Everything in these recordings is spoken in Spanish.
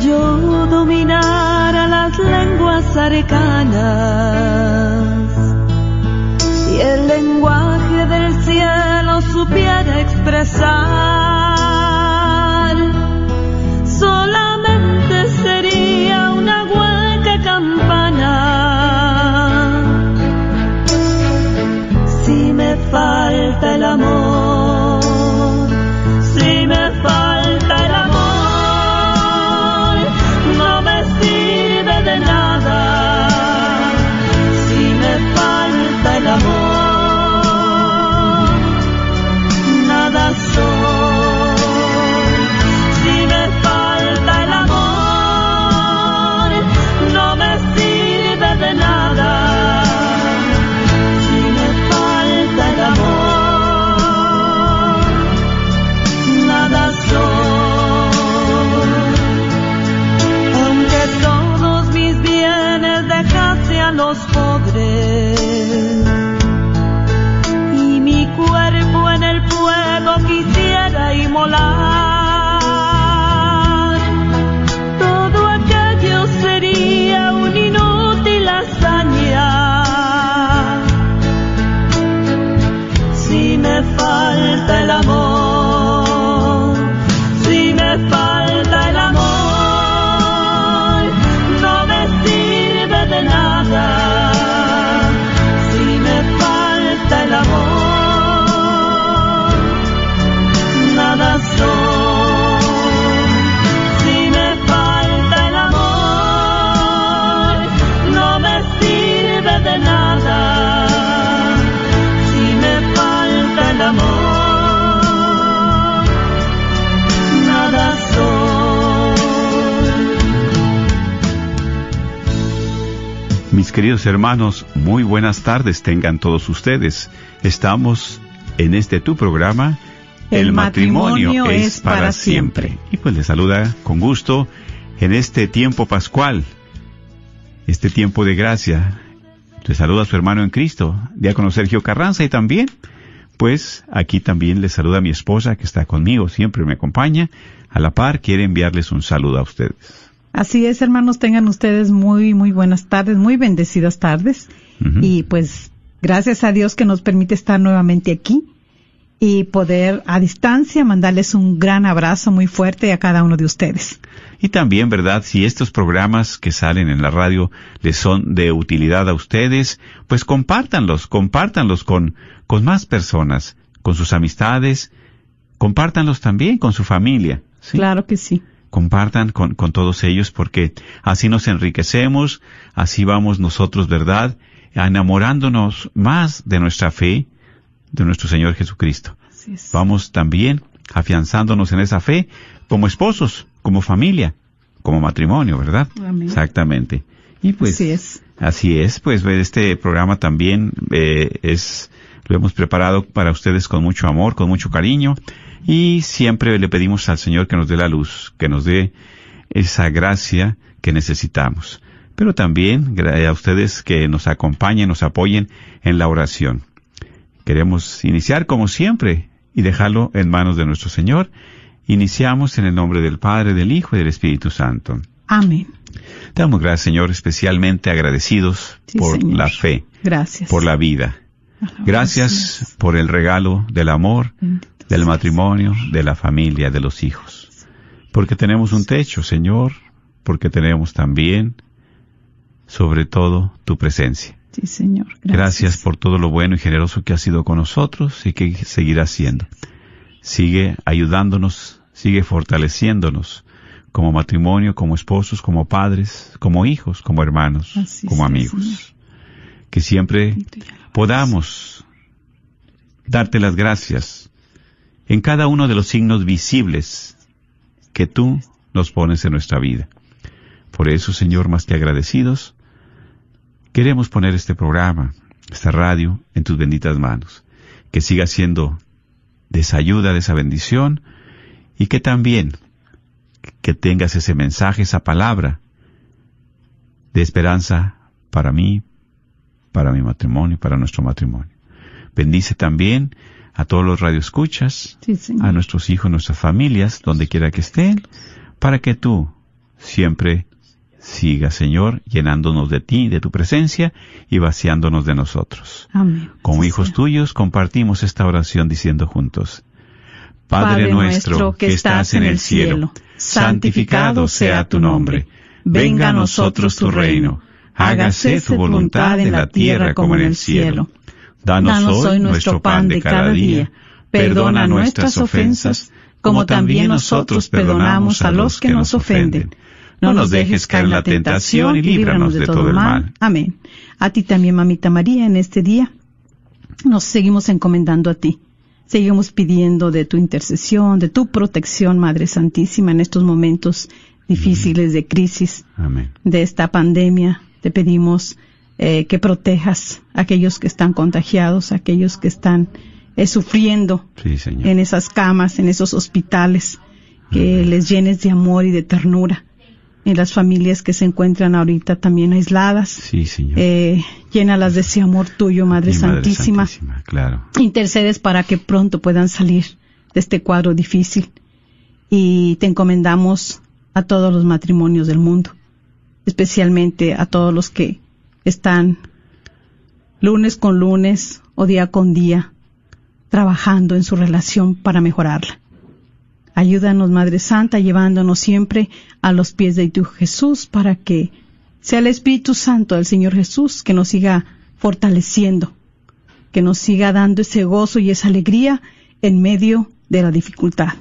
yo dominara las lenguas arcanas y el lenguaje del cielo supiera expresar, Mis queridos hermanos, muy buenas tardes tengan todos ustedes. Estamos en este tu programa, El matrimonio es para siempre. Y pues les saluda con gusto en este tiempo pascual, este tiempo de gracia. Les saluda a su hermano en Cristo, diácono Sergio Carranza, y también, pues aquí también les saluda mi esposa que está conmigo, siempre me acompaña. A la par, quiere enviarles un saludo a ustedes. Así es, hermanos, tengan ustedes muy, muy buenas tardes, muy bendecidas tardes. Y pues, gracias a Dios que nos permite estar nuevamente aquí y poder a distancia mandarles un gran abrazo muy fuerte a cada uno de ustedes. Y también, ¿verdad? Si estos programas que salen en la radio les son de utilidad a ustedes, pues compártanlos, compártanlos con, con más personas, con sus amistades, compártanlos también con su familia. ¿sí? Claro que sí. Compartan con, con todos ellos porque así nos enriquecemos, así vamos nosotros, ¿verdad? Enamorándonos más de nuestra fe, de nuestro Señor Jesucristo. Vamos también afianzándonos en esa fe como esposos, como familia, como matrimonio, ¿verdad? Amén. Exactamente. Y pues Así es. así es, pues este programa también eh, es lo hemos preparado para ustedes con mucho amor, con mucho cariño y siempre le pedimos al Señor que nos dé la luz, que nos dé esa gracia que necesitamos. Pero también gra- a ustedes que nos acompañen, nos apoyen en la oración. Queremos iniciar como siempre y dejarlo en manos de nuestro Señor. Iniciamos en el nombre del Padre, del Hijo y del Espíritu Santo. Amén. Te damos gracias, Señor, especialmente agradecidos Sí, por Señor. la fe, Gracias. por la vida. Gracias por el regalo del amor, del matrimonio, de la familia, de los hijos. Porque tenemos un techo, Señor, porque tenemos también, sobre todo, tu presencia. Sí, Señor. Gracias. Gracias por todo lo bueno y generoso que has sido con nosotros y que seguirás siendo. Sigue ayudándonos, sigue fortaleciéndonos como matrimonio, como esposos, como padres, como hijos, como hermanos, Así como sea, amigos. Señor. Que siempre podamos darte las gracias en cada uno de los signos visibles que tú nos pones en nuestra vida. Por eso, Señor, más que agradecidos, queremos poner este programa, esta radio, en tus benditas manos. Que siga siendo de esa ayuda, de esa bendición, y que también que tengas ese mensaje, esa palabra de esperanza para mí, para mi matrimonio, para nuestro matrimonio. Bendice también a todos los radioescuchas, Sí, a nuestros hijos, nuestras familias, donde quiera que estén, para que tú siempre siga, Señor, llenándonos de ti, de tu presencia y vaciándonos de nosotros. Amén. Como Sí, hijos sea. tuyos, compartimos esta oración diciendo juntos, Padre nuestro que estás en el cielo, santificado sea tu nombre. Venga a nosotros tu reino. Hágase tu voluntad en la tierra como en el cielo. Danos hoy nuestro pan de cada día. Perdona nuestras ofensas, como también nosotros perdonamos a los que nos ofenden. No nos dejes caer en la tentación y líbranos de todo el mal. Amén. A ti también, mamita María, en este día nos seguimos encomendando a ti. Seguimos pidiendo de tu intercesión, de tu protección, Madre Santísima, en estos momentos difíciles de crisis Amén. de esta pandemia. Te pedimos eh, que protejas a aquellos que están contagiados, a aquellos que están eh, sufriendo Sí, Señor. en esas camas, en esos hospitales, que les llenes de amor y de ternura. En las familias que se encuentran ahorita también aisladas, Sí, Señor. eh, llénalas de ese amor tuyo, Madre Santísima. Santísima, Claro. Intercedes para que pronto puedan salir de este cuadro difícil. Y te encomendamos a todos los matrimonios del mundo, especialmente a todos los que están lunes con lunes o día con día trabajando en su relación para mejorarla. Ayúdanos, Madre Santa, llevándonos siempre a los pies de tu Jesús para que sea el Espíritu Santo del Señor Jesús que nos siga fortaleciendo, que nos siga dando ese gozo y esa alegría en medio de la dificultad.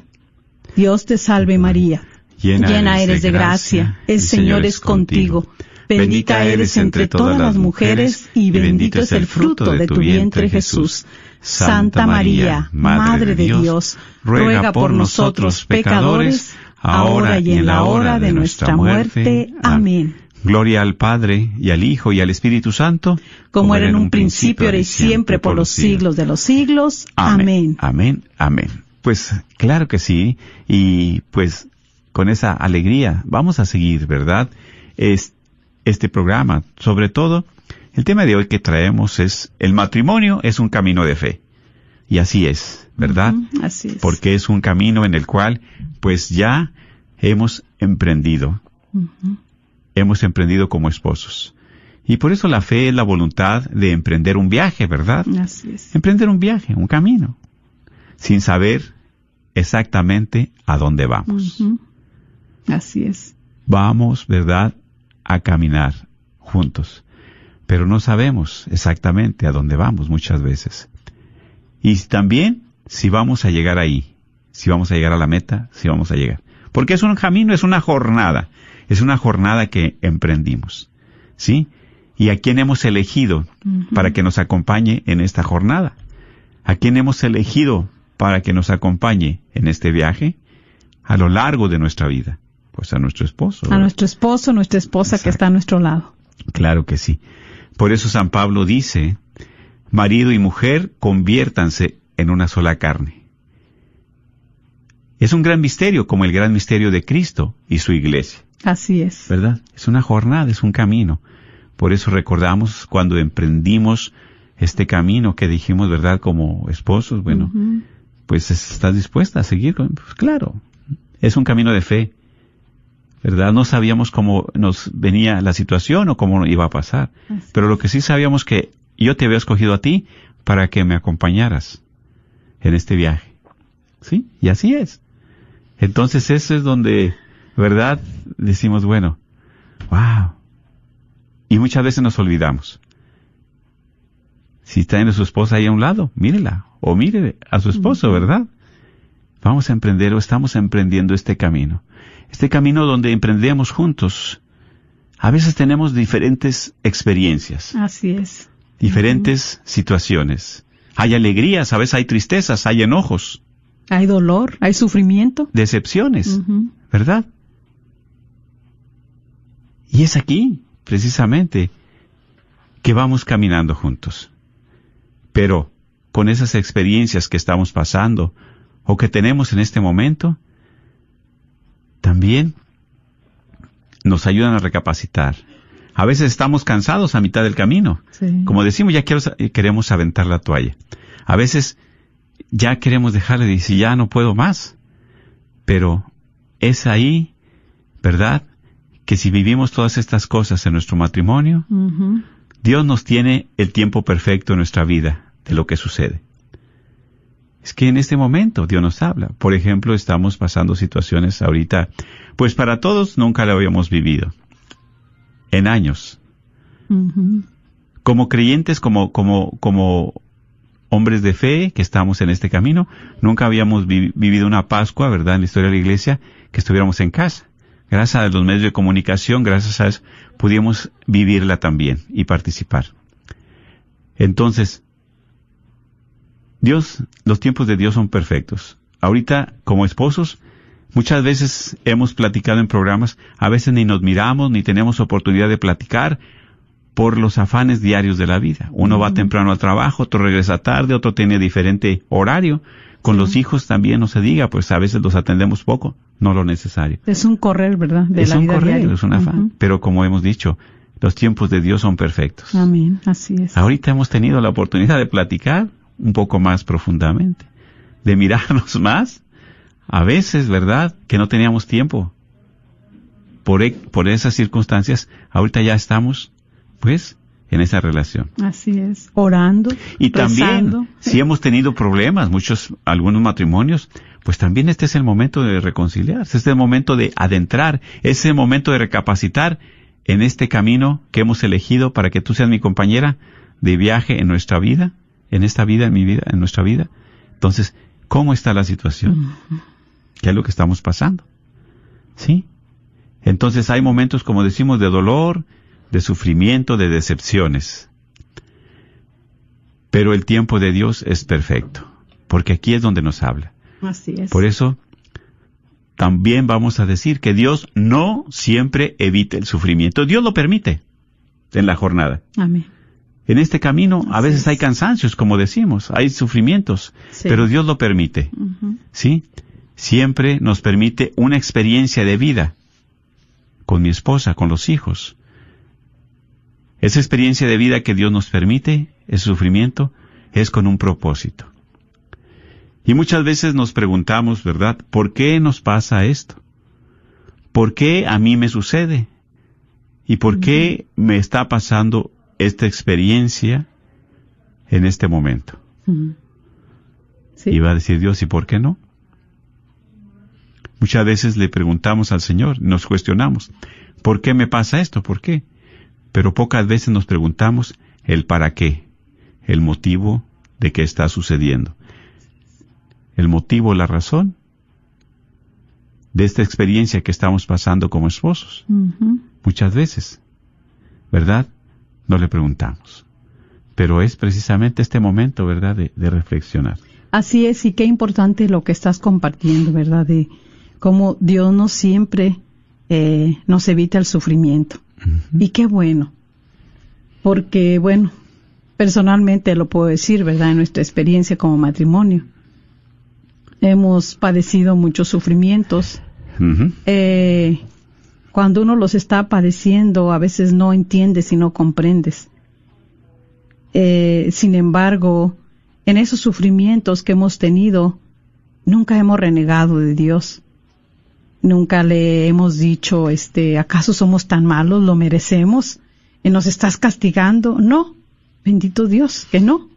Dios te salve María, llena, eres de gracia, el Señor es contigo. Bendita eres entre todas las mujeres y bendito es el fruto de tu vientre Jesús. Santa María, Madre de Dios, ruega por nosotros pecadores, ahora y en la hora de nuestra muerte. Amén. Gloria al Padre, y al Hijo, y al Espíritu Santo, Como era en un principio, ahora y siempre, por los siglos de los siglos. Amén. Amén, amén. Pues claro que sí, y pues con esa alegría vamos a seguir, ¿verdad? Es, este programa, sobre todo, el tema de hoy que traemos es el matrimonio es un camino de fe. Y así es, ¿verdad? Así es. Porque es un camino en el cual pues ya hemos emprendido, hemos emprendido como esposos. Y por eso la fe es la voluntad de emprender un viaje, ¿verdad? Así es. Emprender un viaje, un camino, sin saber exactamente a dónde vamos. Así es. Vamos, ¿verdad?, a caminar juntos, pero no sabemos exactamente a dónde vamos muchas veces. Y también si vamos a llegar ahí, si vamos a llegar a la meta, si vamos a llegar. Porque es un camino, es una jornada, es una jornada que emprendimos, ¿sí? Y a quién hemos elegido para que nos acompañe en esta jornada. ¿A quién hemos elegido para que nos acompañe en este viaje a lo largo de nuestra vida? Pues a nuestro esposo. A nuestro esposo, nuestra esposa que está a nuestro lado. Claro que sí. Por eso San Pablo dice, marido y mujer conviértanse en una sola carne. Es un gran misterio, como el gran misterio de Cristo y su iglesia, Así es. ¿verdad? Es una jornada, es un camino. Por eso recordamos cuando emprendimos este camino que dijimos, ¿verdad? Como esposos, bueno, pues estás dispuesta a seguir pues claro, es un camino de fe, ¿verdad? No sabíamos cómo nos venía la situación o cómo iba a pasar, pero lo que sí sabíamos que yo te había escogido a ti para que me acompañaras en este viaje, ¿sí? Y así es. Entonces eso es donde, ¿verdad? Decimos, bueno, wow. Y muchas veces nos olvidamos. Si está en su esposa ahí a un lado, mírela, o mire a su esposo, ¿verdad? Vamos a emprender o estamos emprendiendo este camino. Este camino donde emprendemos juntos. A veces tenemos diferentes experiencias, Así es. diferentes situaciones. Hay alegrías, a veces hay tristezas, hay enojos, Hay dolor, hay sufrimiento. decepciones. ¿verdad? Y es aquí, precisamente, que vamos caminando juntos. Pero con esas experiencias que estamos pasando o que tenemos en este momento, también nos ayudan a recapacitar. A veces estamos cansados a mitad del camino. Sí. Como decimos, ya quiero- queremos aventar la toalla. A veces ya queremos dejarle de decir, ya no puedo más. Pero es ahí, ¿verdad? que si vivimos todas estas cosas en nuestro matrimonio. Dios nos tiene el tiempo perfecto en nuestra vida de lo que sucede. Es que en este momento Dios nos habla. Por ejemplo, estamos pasando situaciones ahorita, pues para todos nunca lo habíamos vivido. En años. Como creyentes, como, como, como hombres de fe que estamos en este camino, nunca habíamos vi- vivido una Pascua, ¿verdad? En la historia de la iglesia, que estuviéramos en casa. Gracias a los medios de comunicación, gracias a eso, pudimos vivirla también y participar. Entonces, Dios, los tiempos de Dios son perfectos. Ahorita, como esposos, muchas veces hemos platicado en programas, a veces ni nos miramos, ni tenemos oportunidad de platicar por los afanes diarios de la vida. Uno va temprano al trabajo, otro regresa tarde, otro tiene diferente horario. Con los hijos también no se diga, pues a veces los atendemos poco, no lo necesario. Es un correr, ¿verdad? De es la un vida diaria. es un afán. Pero como hemos dicho, los tiempos de Dios son perfectos. Amén, así es. Ahorita hemos tenido la oportunidad de platicar un poco más profundamente, de mirarnos más. A veces, ¿verdad? Que no teníamos tiempo. Por, e- por esas circunstancias, ahorita ya estamos, pues, en esa relación. Así es. Orando. Y también, si hemos tenido problemas, muchos, algunos matrimonios, pues también este es el momento de reconciliarse, este es el momento de adentrar, es el momento de recapacitar en este camino que hemos elegido para que tú seas mi compañera de viaje en nuestra vida, en esta vida, en mi vida, en nuestra vida. Entonces, ¿cómo está la situación? ¿Qué es lo que estamos pasando? ¿Sí? Entonces hay momentos, como decimos, de dolor, de sufrimiento, de decepciones. Pero el tiempo de Dios es perfecto, porque aquí es donde nos habla. Así es. Por eso, también vamos a decir que Dios no siempre evita el sufrimiento. Dios lo permite en la jornada. Amén. En este camino a veces es. hay cansancios, como decimos, hay sufrimientos, Sí. pero Dios lo permite. ¿Sí? Siempre nos permite una experiencia de vida con mi esposa, con los hijos. Esa experiencia de vida que Dios nos permite, ese sufrimiento, es con un propósito. Y muchas veces nos preguntamos, ¿verdad? ¿Por qué nos pasa esto? ¿Por qué a mí me sucede? ¿Y por qué me está pasando esta experiencia en este momento? Sí. Y va a decir Dios, ¿y por qué no? Muchas veces le preguntamos al Señor, nos cuestionamos, ¿por qué me pasa esto? ¿Por qué? Pero pocas veces nos preguntamos el para qué, el motivo de qué está sucediendo. El motivo, la razón de esta experiencia que estamos pasando como esposos. Muchas veces, ¿verdad? No le preguntamos. Pero es precisamente este momento, ¿verdad?, de, de reflexionar. Así es, y qué importante lo que estás compartiendo, ¿verdad? De cómo Dios no siempre eh, nos evita el sufrimiento. Y qué bueno, porque bueno, personalmente lo puedo decir, ¿verdad? En nuestra experiencia como matrimonio, hemos padecido muchos sufrimientos. Eh, cuando uno los está padeciendo, a veces no entiendes y no comprendes. Eh, sin embargo, en esos sufrimientos que hemos tenido, nunca hemos renegado de Dios. Nunca le hemos dicho, este, ¿acaso somos tan malos? ¿Lo merecemos? ¿Y nos estás castigando? No, bendito Dios, que no.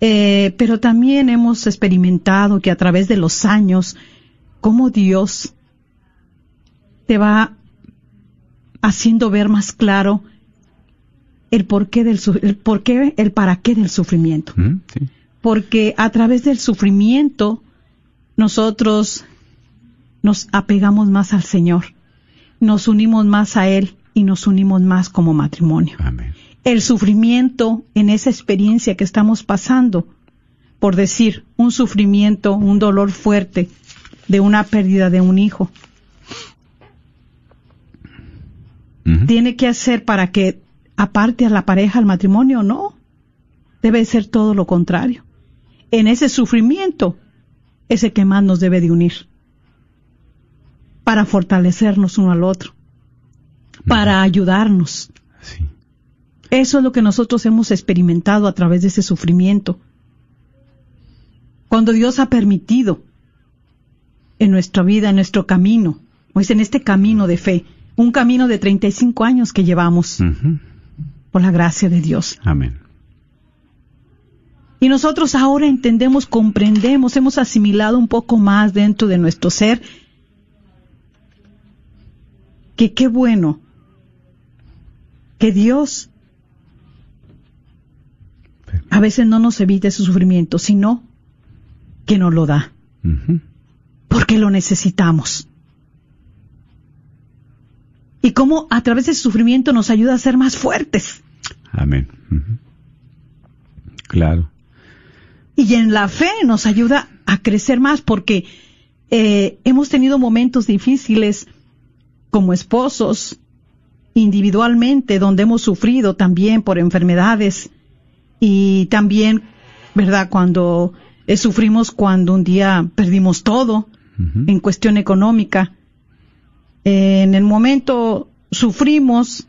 Eh, pero también hemos experimentado que a través de los años, cómo Dios te va haciendo ver más claro el porqué del el porqué, el para qué del sufrimiento. Sí. Porque a través del sufrimiento nosotros nos apegamos más al Señor, nos unimos más a Él y nos unimos más como matrimonio. Amén. El sufrimiento en esa experiencia que estamos pasando, por decir, un sufrimiento, un dolor fuerte de una pérdida de un hijo, Tiene que hacer para que aparte a la pareja, al matrimonio, no. Debe ser todo lo contrario. En ese sufrimiento es el que más nos debe de unir. Para fortalecernos uno al otro. Para ayudarnos. Sí. Eso es lo que nosotros hemos experimentado a través de ese sufrimiento. Cuando Dios ha permitido en nuestra vida, en nuestro camino, pues en este camino de fe, un camino de 35 años que llevamos por la gracia de Dios. Amén. Y nosotros ahora entendemos, comprendemos, hemos asimilado un poco más dentro de nuestro ser que qué bueno que Dios a veces no nos evita ese sufrimiento, sino que nos lo da, porque lo necesitamos. Y cómo a través de ese sufrimiento nos ayuda a ser más fuertes. Amén. Claro. Y en la fe nos ayuda a crecer más porque eh, hemos tenido momentos difíciles como esposos, individualmente, donde hemos sufrido también por enfermedades y también, ¿verdad? Cuando eh, sufrimos cuando un día perdimos todo en cuestión económica. Eh, en el momento sufrimos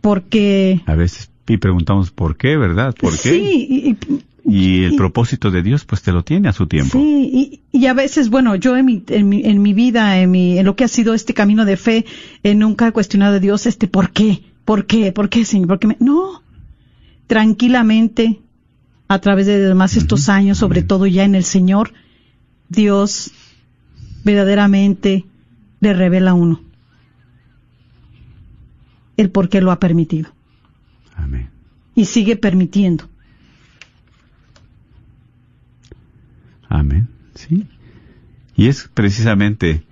porque... A veces y preguntamos por qué, ¿verdad? ¿Por qué? Sí, y- y- Y el y- propósito de Dios, pues te lo tiene a su tiempo. Sí, y, a veces, bueno, yo en mi, en mi, en mi vida, en, mi, en lo que ha sido este camino de fe, eh, nunca he cuestionado a Dios, este, ¿por qué? ¿Por qué? ¿Por qué, Señor? ¿Por qué me... No, tranquilamente, a través de más estos años, sobre amén. todo ya en el Señor, Dios verdaderamente le revela a uno el por qué lo ha permitido Amén. y sigue permitiendo. Amén. Sí. Y es precisamente,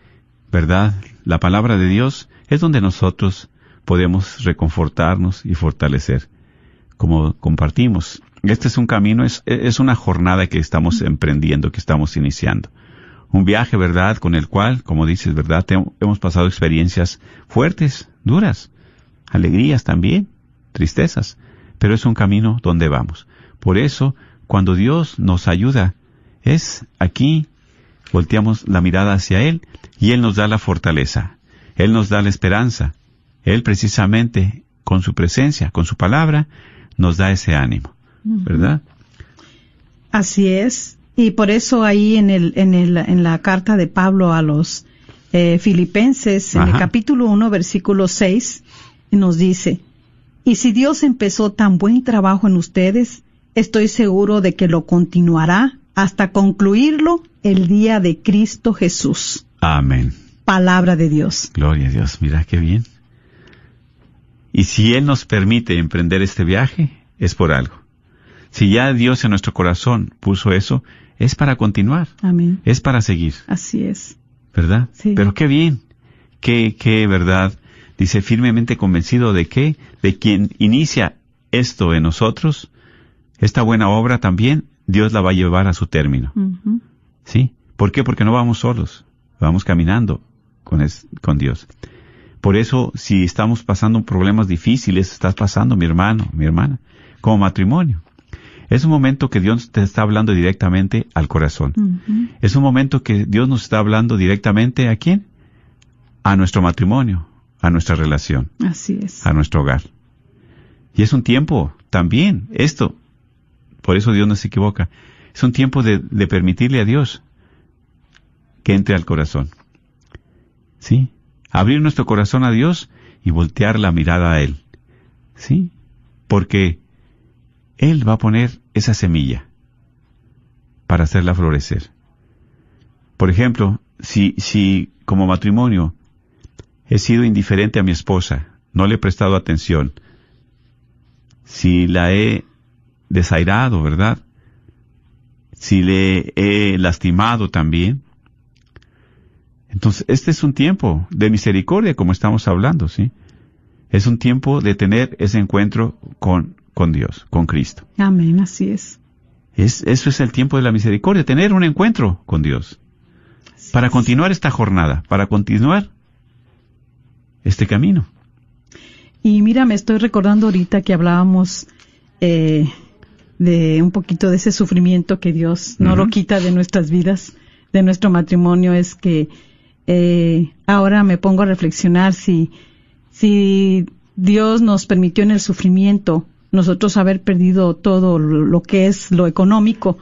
¿verdad? La palabra de Dios es donde nosotros podemos reconfortarnos y fortalecer. Como compartimos, este es un camino, es, es una jornada que estamos emprendiendo, que estamos iniciando. Un viaje, ¿verdad? Con el cual, como dices, ¿verdad? Te- hemos pasado experiencias fuertes, duras, alegrías también, tristezas, pero es un camino donde vamos. Por eso, cuando Dios nos ayuda, es aquí, volteamos la mirada hacia Él y Él nos da la fortaleza, Él nos da la esperanza, Él precisamente con su presencia, con su palabra, nos da ese ánimo, ¿verdad? Así es. Y por eso ahí en, el, en, el, en la carta de Pablo a los eh, filipenses, en el capítulo 1, versículo 6, nos dice, y si Dios empezó tan buen trabajo en ustedes, estoy seguro de que lo continuará hasta concluirlo el día de Cristo Jesús. Amén. Palabra de Dios. Gloria a Dios, mira qué bien. Y si Él nos permite emprender este viaje, es por algo. Si ya Dios en nuestro corazón puso eso, es para continuar, Amén. es para seguir, Así es. ¿verdad? Sí. Pero qué bien, qué, qué verdad. Dice firmemente convencido de que, de quien inicia esto en nosotros, esta buena obra también, Dios la va a llevar a su término. ¿Sí? ¿Por qué? Porque no vamos solos, vamos caminando con, es- con Dios. Por eso, si estamos pasando problemas difíciles, estás pasando, mi hermano, mi hermana, como matrimonio. Es un momento que Dios te está hablando directamente al corazón. Es un momento que Dios nos está hablando directamente a quién? A nuestro matrimonio, a nuestra relación, Así es. a nuestro hogar. Y es un tiempo también, esto, por eso Dios no se equivoca, es un tiempo de, de permitirle a Dios que entre al corazón. ¿Sí? Abrir nuestro corazón a Dios y voltear la mirada a Él. ¿Sí? Porque Él va a poner esa semilla para hacerla florecer. Por ejemplo, si, si como matrimonio he sido indiferente a mi esposa, no le he prestado atención, si la he desairado, ¿verdad? Si le he lastimado también. Entonces, este es un tiempo de misericordia, como estamos hablando, ¿sí? Es un tiempo de tener ese encuentro con, con Dios, con Cristo. Amén. Así es. Es, eso es el tiempo de la misericordia, tener un encuentro con Dios. Para continuar esta jornada, para continuar este camino. Y mira, me estoy recordando ahorita que hablábamos eh, de un poquito de ese sufrimiento que Dios no lo quita de nuestras vidas, de nuestro matrimonio. Es que eh, ahora me pongo a reflexionar si, si Dios nos permitió en el sufrimiento nosotros haber perdido todo lo que es lo económico,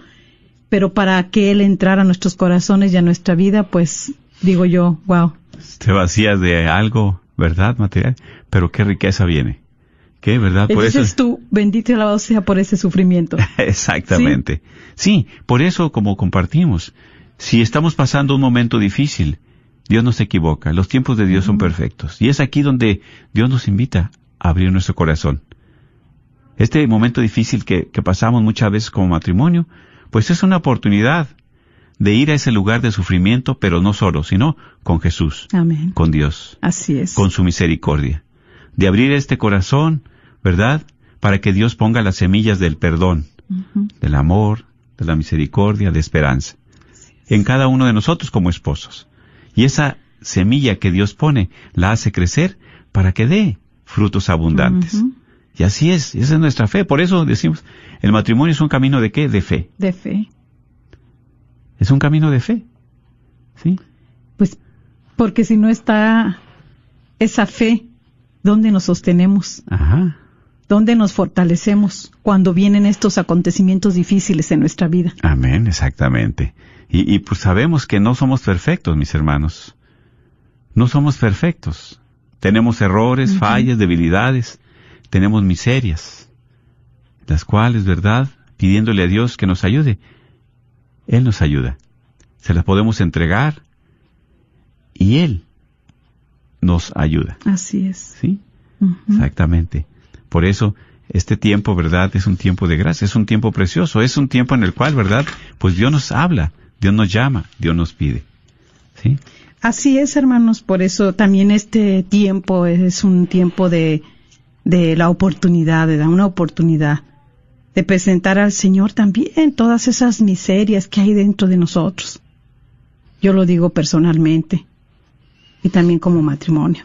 pero para que Él entrara a nuestros corazones y a nuestra vida, pues digo yo, wow, te vacías de algo, ¿verdad? Material, pero qué riqueza viene. ¿Qué, verdad? Por eso es tú, bendito y alabado sea por ese sufrimiento. Exactamente. ¿Sí? por eso como compartimos, si estamos pasando un momento difícil, Dios no se equivoca, los tiempos de Dios son perfectos. Y es aquí donde Dios nos invita a abrir nuestro corazón. Este momento difícil que, que pasamos muchas veces como matrimonio, pues es una oportunidad de ir a ese lugar de sufrimiento, pero no solo, sino con Jesús, Amén. con Dios, Así es. con su misericordia. De abrir este corazón, ¿verdad? Para que Dios ponga las semillas del perdón, del amor, de la misericordia, de esperanza, en cada uno de nosotros como esposos. Y esa semilla que Dios pone la hace crecer para que dé frutos abundantes. Y así es, esa es nuestra fe. Por eso decimos, el matrimonio es un camino de qué? De fe. De fe. Es un camino de fe. ¿Sí? Pues porque si no está esa fe, ¿dónde nos sostenemos? Ajá. ¿Dónde nos fortalecemos cuando vienen estos acontecimientos difíciles en nuestra vida? Amén, exactamente. Y, y pues sabemos que no somos perfectos, mis hermanos. No somos perfectos. Tenemos errores, fallas, debilidades. Tenemos miserias. Las cuales, ¿verdad? Pidiéndole a Dios que nos ayude. Él nos ayuda. Se las podemos entregar. Y Él nos ayuda. Así es. ¿Sí? Exactamente. Por eso, este tiempo, ¿verdad? Es un tiempo de gracia, es un tiempo precioso, es un tiempo en el cual, ¿verdad? Pues Dios nos habla, Dios nos llama, Dios nos pide. ¿Sí? Así es, hermanos. Por eso también este tiempo es un tiempo de, de la oportunidad, de dar una oportunidad de presentar al Señor también todas esas miserias que hay dentro de nosotros. Yo lo digo personalmente y también como matrimonio.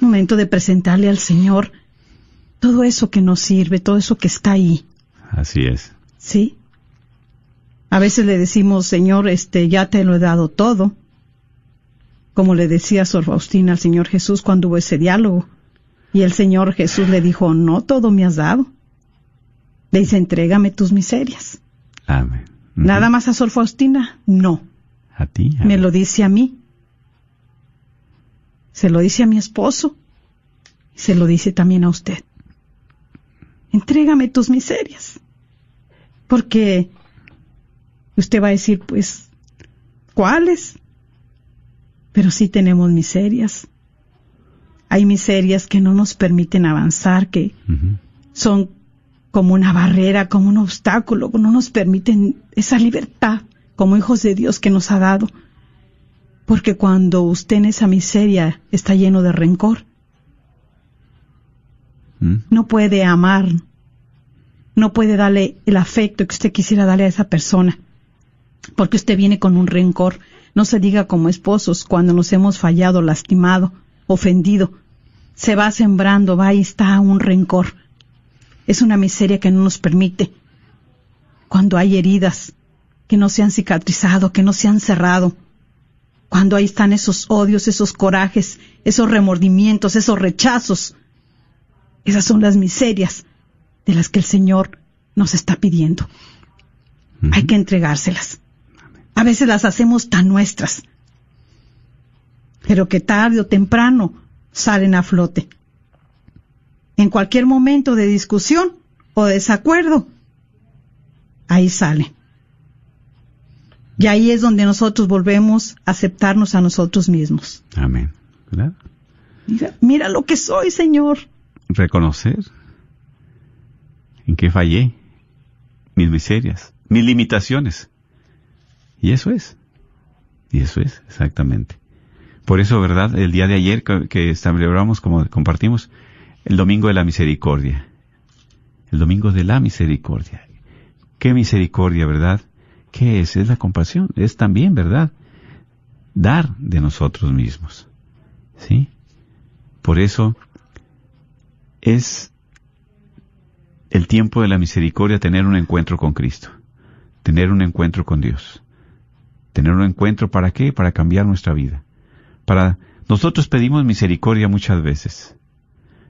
Momento de presentarle al Señor todo eso que nos sirve, todo eso que está ahí. Así es. ¿sí? A veces le decimos, Señor, este, ya te lo he dado todo. Como le decía Sor Faustina al Señor Jesús cuando hubo ese diálogo. Y el Señor Jesús le dijo, no todo me has dado. Le dice, entrégame tus miserias. Amén. Nada más a Sor Faustina, no. A ti. Me lo dice a mí. Se lo dice a mi esposo. Se lo dice también a usted. Entrégame tus miserias. Porque usted va a decir, pues, ¿cuáles? Pero sí tenemos miserias. Hay miserias que no nos permiten avanzar, que son como una barrera, como un obstáculo, no nos permiten esa libertad como hijos de Dios que nos ha dado. Porque cuando usted en esa miseria está lleno de rencor, Mm. no puede amar, no puede darle el afecto que usted quisiera darle a esa persona, porque usted viene con un rencor. No se diga como esposos cuando nos hemos fallado, lastimado, ofendido. Se va sembrando, va y está un rencor. Es una miseria que no nos permite. Cuando hay heridas que no se han cicatrizado, que no se han cerrado, cuando ahí están esos odios, esos corajes, esos remordimientos, esos rechazos, esas son las miserias de las que el Señor nos está pidiendo. Hay que entregárselas. A veces las hacemos tan nuestras, pero que tarde o temprano salen a flote. En cualquier momento de discusión o desacuerdo, ahí salen. Y ahí es donde nosotros volvemos a aceptarnos a nosotros mismos. Amén. ¿Verdad? Mira, mira lo que soy, Señor. Reconocer en qué fallé, mis miserias, mis limitaciones. Y eso es. Y eso es, exactamente. Por eso, ¿verdad? El día de ayer que, celebramos, como compartimos, el Domingo de la Misericordia. El Domingo de la Misericordia. ¿Qué misericordia, verdad? ¿Qué es? Es la compasión. Es también, ¿verdad? Dar de nosotros mismos. ¿Sí? Por eso es el tiempo de la misericordia tener un encuentro con Cristo. Tener un encuentro con Dios. Tener un encuentro para qué? Para cambiar nuestra vida. Para nosotros pedimos misericordia muchas veces,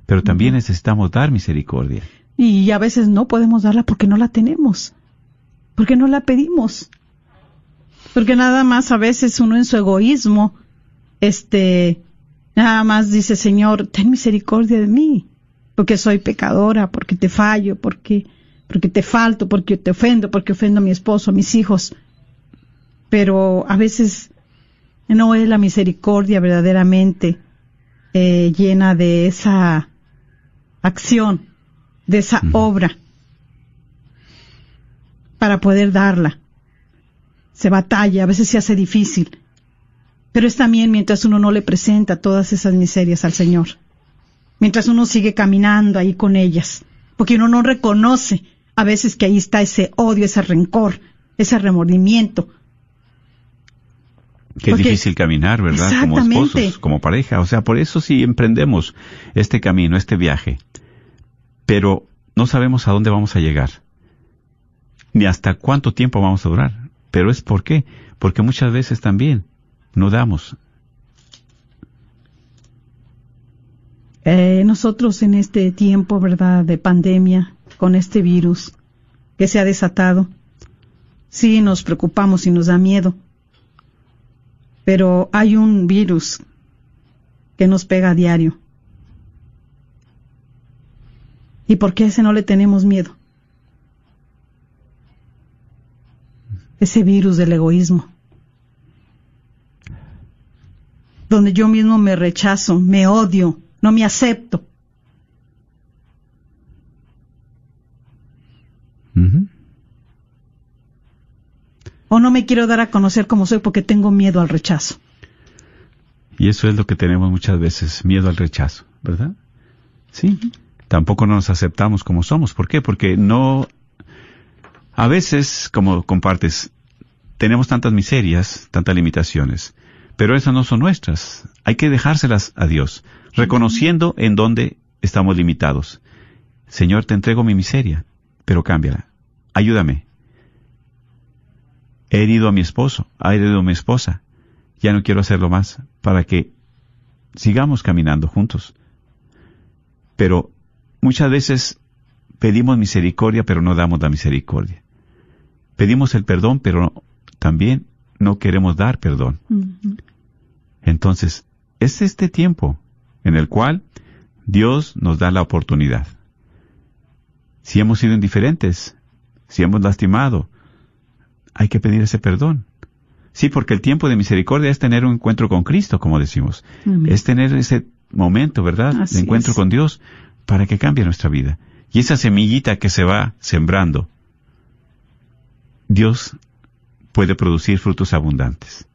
pero también necesitamos dar misericordia. Y a veces no podemos darla porque no la tenemos, porque no la pedimos. Porque nada más a veces uno en su egoísmo este, nada más dice, Señor, ten misericordia de mí, porque soy pecadora, porque te fallo, porque, porque te falto, porque te ofendo, porque ofendo a mi esposo, a mis hijos. Pero a veces no es la misericordia verdaderamente eh, llena de esa acción, de esa obra, para poder darla. Se batalla, a veces se hace difícil, pero es también mientras uno no le presenta todas esas miserias al Señor, mientras uno sigue caminando ahí con ellas, porque uno no reconoce a veces que ahí está ese odio, ese rencor, ese remordimiento, Qué Porque- difícil caminar, ¿verdad? Como esposos, como pareja. O sea, por eso sí emprendemos este camino, este viaje. Pero no sabemos a dónde vamos a llegar. Ni hasta cuánto tiempo vamos a durar. Pero es por qué. Porque muchas veces también no damos. Eh, nosotros en este tiempo, ¿verdad?, de pandemia, con este virus que se ha desatado, sí nos preocupamos y nos da miedo. Pero hay un virus que nos pega a diario. ¿Y por qué a ese no le tenemos miedo? Ese virus del egoísmo. Donde yo mismo me rechazo, me odio, no me acepto. O no me quiero dar a conocer como soy porque tengo miedo al rechazo. Y eso es lo que tenemos muchas veces, miedo al rechazo, ¿verdad? Sí. Tampoco nos aceptamos como somos. ¿Por qué? Porque no... A veces, como compartes, tenemos tantas miserias, tantas limitaciones, pero esas no son nuestras. Hay que dejárselas a Dios, reconociendo en dónde estamos limitados. Señor, te entrego mi miseria, pero cámbiala. Ayúdame. He herido a mi esposo, ha herido a mi esposa. Ya no quiero hacerlo más para que sigamos caminando juntos. Pero muchas veces pedimos misericordia, pero no damos la misericordia. Pedimos el perdón, pero también no queremos dar perdón. Entonces, es este tiempo en el cual Dios nos da la oportunidad. Si hemos sido indiferentes, si hemos lastimado, hay que pedir ese perdón. Sí, porque el tiempo de misericordia es tener un encuentro con Cristo, como decimos. Amén. Es tener ese momento, ¿verdad? Así de encuentro es. con Dios para que cambie nuestra vida. Y esa semillita que se va sembrando, Dios puede producir frutos abundantes.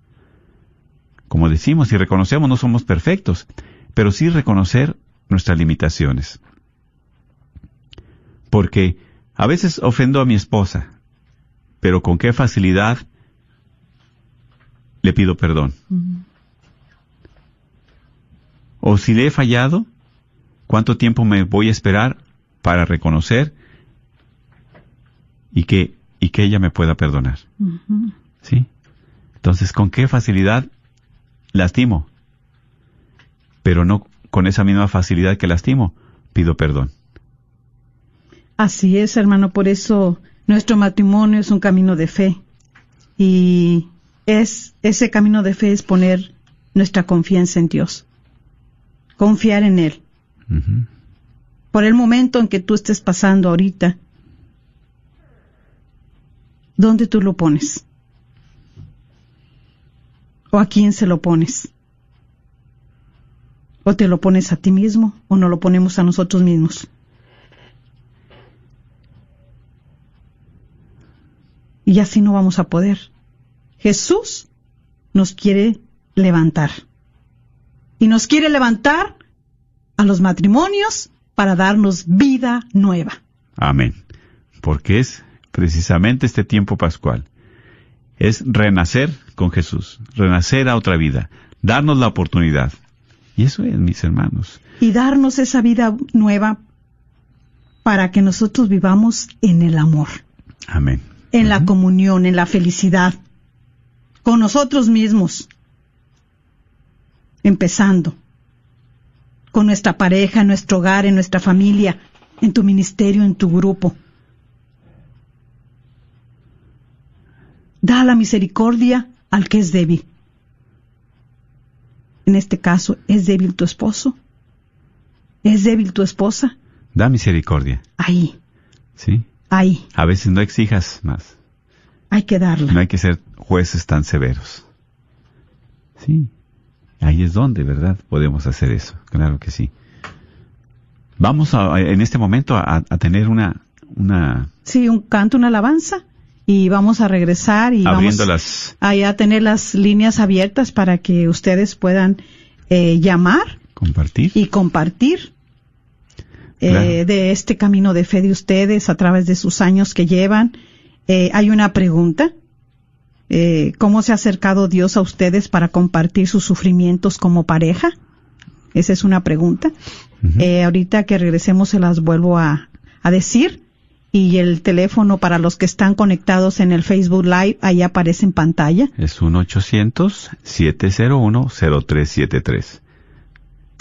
Como decimos y reconocemos, no somos perfectos, pero sí reconocer nuestras limitaciones. Porque a veces ofendo a mi esposa, pero con qué facilidad le pido perdón. O si le he fallado, ¿cuánto tiempo me voy a esperar para reconocer y que, y que ella me pueda perdonar? ¿Sí? Entonces, ¿con qué facilidad lastimo? Pero no con esa misma facilidad que lastimo, pido perdón. Así es, hermano, por eso nuestro matrimonio es un camino de fe. Y es ese camino de fe es poner nuestra confianza en Dios. Confiar en Él. Por el momento en que tú estés pasando ahorita, ¿dónde tú lo pones? ¿O a quién se lo pones? ¿O te lo pones a ti mismo o no lo ponemos a nosotros mismos? Y así no vamos a poder. Jesús nos quiere levantar. Y nos quiere levantar a los matrimonios para darnos vida nueva. Amén. Porque es precisamente este tiempo pascual. Es renacer con Jesús, renacer a otra vida, darnos la oportunidad. Y eso es, mis hermanos. Y darnos esa vida nueva para que nosotros vivamos en el amor, Amén. En la comunión, en la felicidad, con nosotros mismos, empezando con nuestra pareja, en nuestro hogar, en nuestra familia, en tu ministerio, en tu grupo. Da la misericordia al que es débil. en este caso, ¿es débil tu esposo? ¿Es débil tu esposa? Da misericordia, Ahí, ¿sí? Ahí, A veces no exijas más. hay que darla. No hay que ser jueces tan severos. Sí. Ahí es donde, ¿verdad? Podemos hacer eso. Claro que sí. Vamos a, en este momento a, a tener una, una, Sí, un canto, una alabanza y vamos a regresar y abriendo vamos las, a tener las líneas abiertas para que ustedes puedan eh, llamar compartir. y compartir eh, de este camino de fe de ustedes a través de sus años que llevan. Eh, hay una pregunta. Eh, ¿Cómo se ha acercado Dios a ustedes para compartir sus sufrimientos como pareja? Esa es una pregunta. Eh, ahorita que regresemos se las vuelvo a, a decir. Y el teléfono para los que están conectados en el Facebook Live, ahí aparece en pantalla. Es 1-800-701-0373.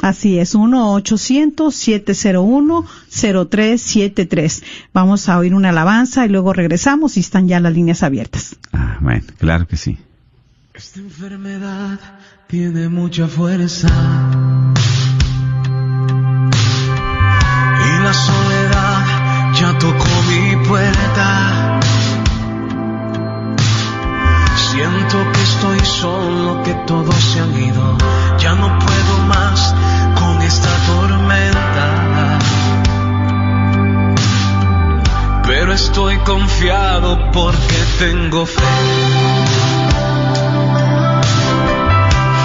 Así es, 1-800-701-0373. Vamos a oír una alabanza y luego regresamos y están ya las líneas abiertas. Amén. Claro que sí. Esta enfermedad tiene mucha fuerza. Y la soledad ya tocó mi puerta. Siento que estoy solo, que todos se han ido. Ya no puedo más Pero estoy confiado porque tengo fe.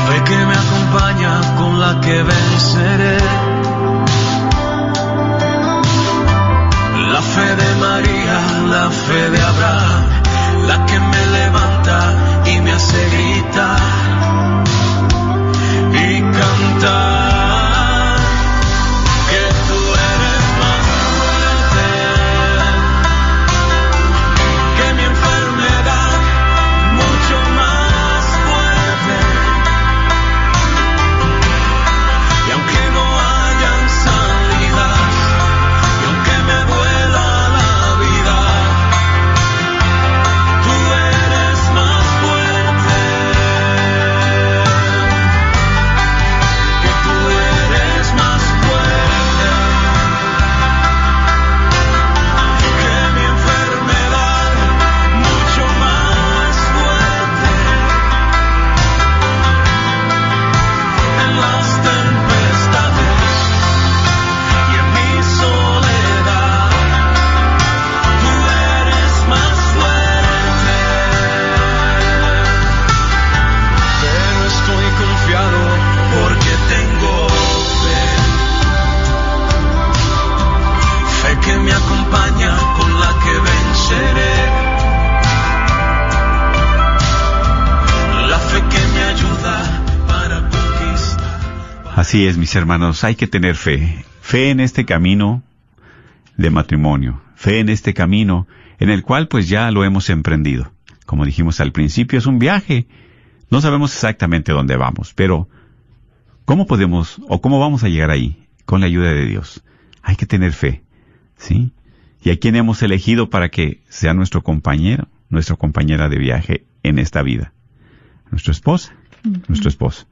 Fe que me acompaña con la que venceré. Así es, mis hermanos, hay que tener fe. Fe en este camino de matrimonio. Fe en este camino en el cual pues ya lo hemos emprendido. Como dijimos al principio, es un viaje. No sabemos exactamente dónde vamos, pero ¿cómo podemos o cómo vamos a llegar ahí? Con la ayuda de Dios. Hay que tener fe, ¿sí? Y a quién hemos elegido para que sea nuestro compañero, nuestra compañera de viaje en esta vida. Nuestra esposa, nuestro esposo.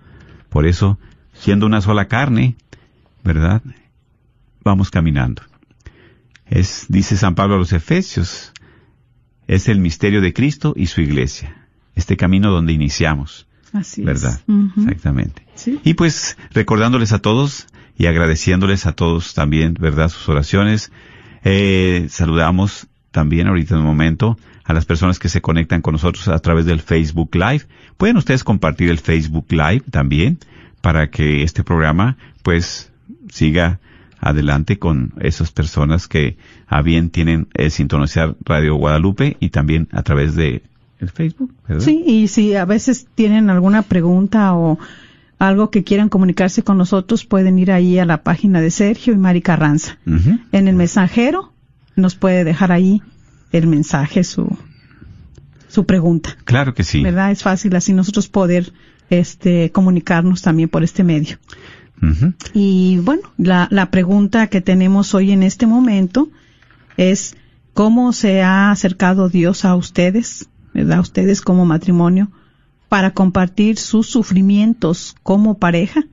Por eso, siendo una sola carne, ¿verdad? Vamos caminando. Es, dice San Pablo a los Efesios, es el misterio de Cristo y su iglesia. Este camino donde iniciamos, Así es. ¿verdad? Exactamente. Sí. Y pues recordándoles a todos y agradeciéndoles a todos también, ¿verdad? Sus oraciones. Eh, saludamos también ahorita en un momento a las personas que se conectan con nosotros a través del Facebook Live. Pueden ustedes compartir el Facebook Live también para que este programa pues siga adelante con esas personas que a bien tienen eh, sintonizar Radio Guadalupe y también a través de el Facebook, ¿verdad? Sí, y si a veces tienen alguna pregunta o algo que quieran comunicarse con nosotros, pueden ir ahí a la página de Sergio y Mari Carranza. En el mensajero nos puede dejar ahí el mensaje, su, su pregunta. Claro que sí. ¿Verdad? Es fácil así nosotros poder este, comunicarnos también por este medio. Y bueno, la, la pregunta que tenemos hoy en este momento es ¿cómo se ha acercado Dios a ustedes, verdad? A ustedes como matrimonio para compartir sus sufrimientos como pareja?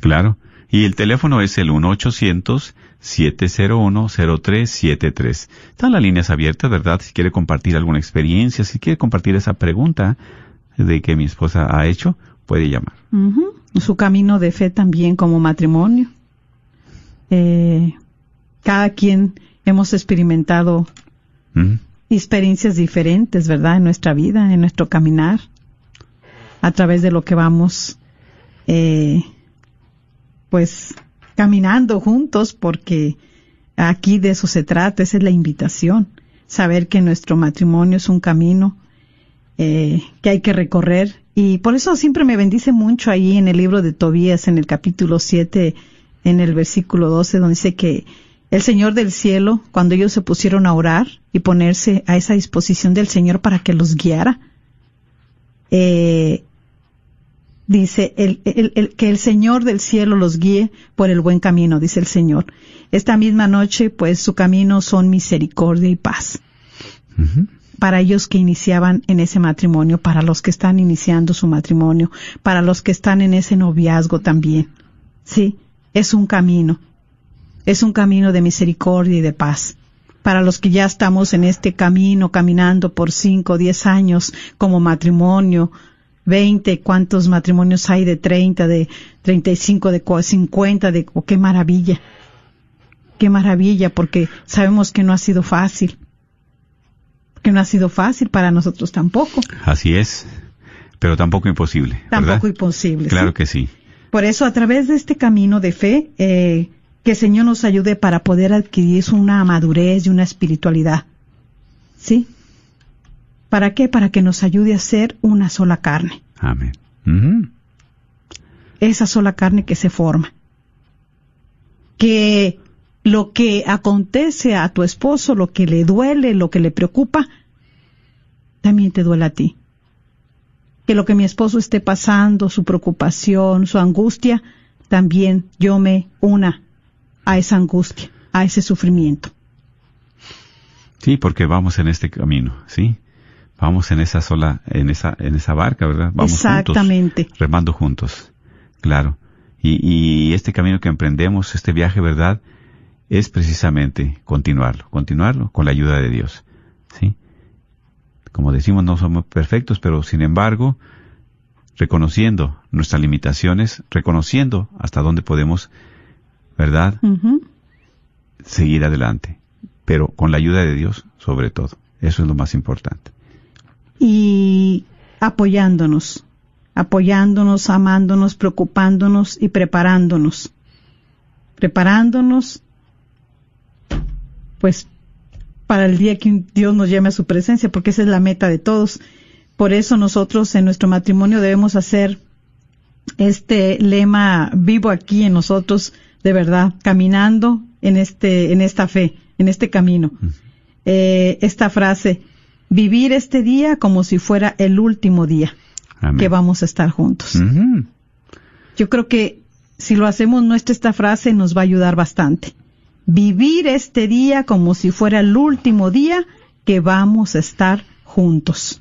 Claro. Y el teléfono es el 1-800-701-0373. Están las líneas abiertas, ¿verdad? Si quiere compartir alguna experiencia, si quiere compartir esa pregunta de que mi esposa ha hecho, puede llamar. Su camino de fe también como matrimonio. Eh, cada quien hemos experimentado experiencias diferentes, ¿verdad? En nuestra vida, en nuestro caminar, a través de lo que vamos, eh, pues, caminando juntos, porque aquí de eso se trata, esa es la invitación, saber que nuestro matrimonio es un camino eh, que hay que recorrer. Y por eso siempre me bendice mucho ahí en el libro de Tobías, en el capítulo 7, en el versículo 12, donde dice que el Señor del cielo, cuando ellos se pusieron a orar y ponerse a esa disposición del Señor para que los guiara, eh, dice el, el- el- que el Señor del cielo los guíe por el buen camino, dice el Señor. Esta misma noche, pues su camino son misericordia y paz para ellos que iniciaban en ese matrimonio, para los que están iniciando su matrimonio, para los que están en ese noviazgo también. Sí, es un camino. Es un camino de misericordia y de paz. Para los que ya estamos en este camino, caminando por cinco, diez años como matrimonio, veinte, cuántos matrimonios hay de treinta, de treinta y cinco, de cua- cincuenta, de, oh, qué maravilla. Qué maravilla, porque sabemos que no ha sido fácil que no ha sido fácil para nosotros tampoco, Así es. Pero tampoco imposible. ¿verdad? tampoco imposible. Claro ¿sí? que sí. Por eso, a través de este camino de fe, eh, que el Señor nos ayude para poder adquirir una madurez y una espiritualidad. ¿Sí? ¿Para qué? Para que nos ayude a ser una sola carne. Amén. Esa sola carne que se forma. Que lo que acontece a tu esposo, lo que le duele, lo que le preocupa, también te duele a ti. Que lo que mi esposo esté pasando, su preocupación, su angustia, también yo me una a esa angustia, a ese sufrimiento. Sí, porque vamos en este camino, ¿sí? Vamos en esa sola, en esa, en esa barca, ¿verdad? Vamos Exactamente. juntos, remando juntos, claro. Y, y este camino que emprendemos, este viaje, ¿verdad? Es precisamente continuarlo, continuarlo con la ayuda de Dios, ¿sí? Como decimos, no somos perfectos, pero sin embargo, reconociendo nuestras limitaciones, reconociendo hasta dónde podemos, ¿verdad? Seguir adelante, pero con la ayuda de Dios sobre todo. Eso es lo más importante. Y apoyándonos, apoyándonos, amándonos, preocupándonos y preparándonos. Preparándonos, pues, para el día que Dios nos llame a su presencia, porque esa es la meta de todos. Por eso nosotros en nuestro matrimonio debemos hacer este lema vivo aquí en nosotros, de verdad, caminando en este, en esta fe, en este camino. Eh, esta frase, vivir este día como si fuera el último día Amén. que vamos a estar juntos. Yo creo que si lo hacemos nuestra esta frase nos va a ayudar bastante. Vivir este día como si fuera el último día que vamos a estar juntos.